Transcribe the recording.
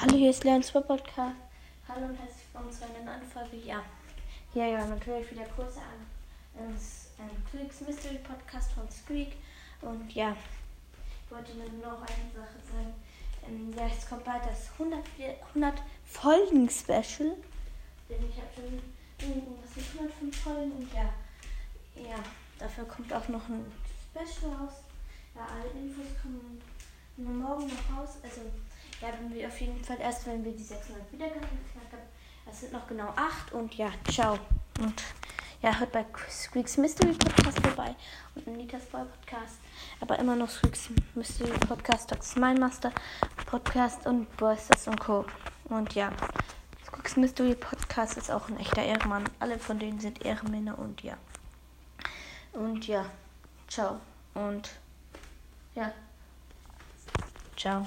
Hallo, hier ist Leon Super Podcast. Hallo und herzlich willkommen zu einer neuen Folge. Ja, hier ja natürlich wieder Kurse an. Ein Squeaks Mystery Podcast von Squeak. Und ja, ich wollte nur noch eine Sache sagen. Ähm, ja, jetzt kommt bald das 100, 100 Folgen Special. Denn ich habe schon irgendwas mit 105 Folgen und ja, ja, dafür kommt auch noch ein Special raus. Ja, alle Infos kommen morgen noch raus. Also werden wir auf jeden Fall erst, wenn wir die 600 Wiedergaben geknackt haben. Es sind noch genau 8 und ja, ciao. Und ja, hört bei Squeaks Mystery Podcast vorbei und Anitas Boy Podcast. Aber immer noch Squeaks Mystery Podcast, ist mein Master Podcast und Boysters und Co. Und ja, Squeaks Mystery Podcast ist auch ein echter Ehrenmann. Alle von denen sind Ehrenmänner und ja. Und ja, ciao. Und ja, ciao.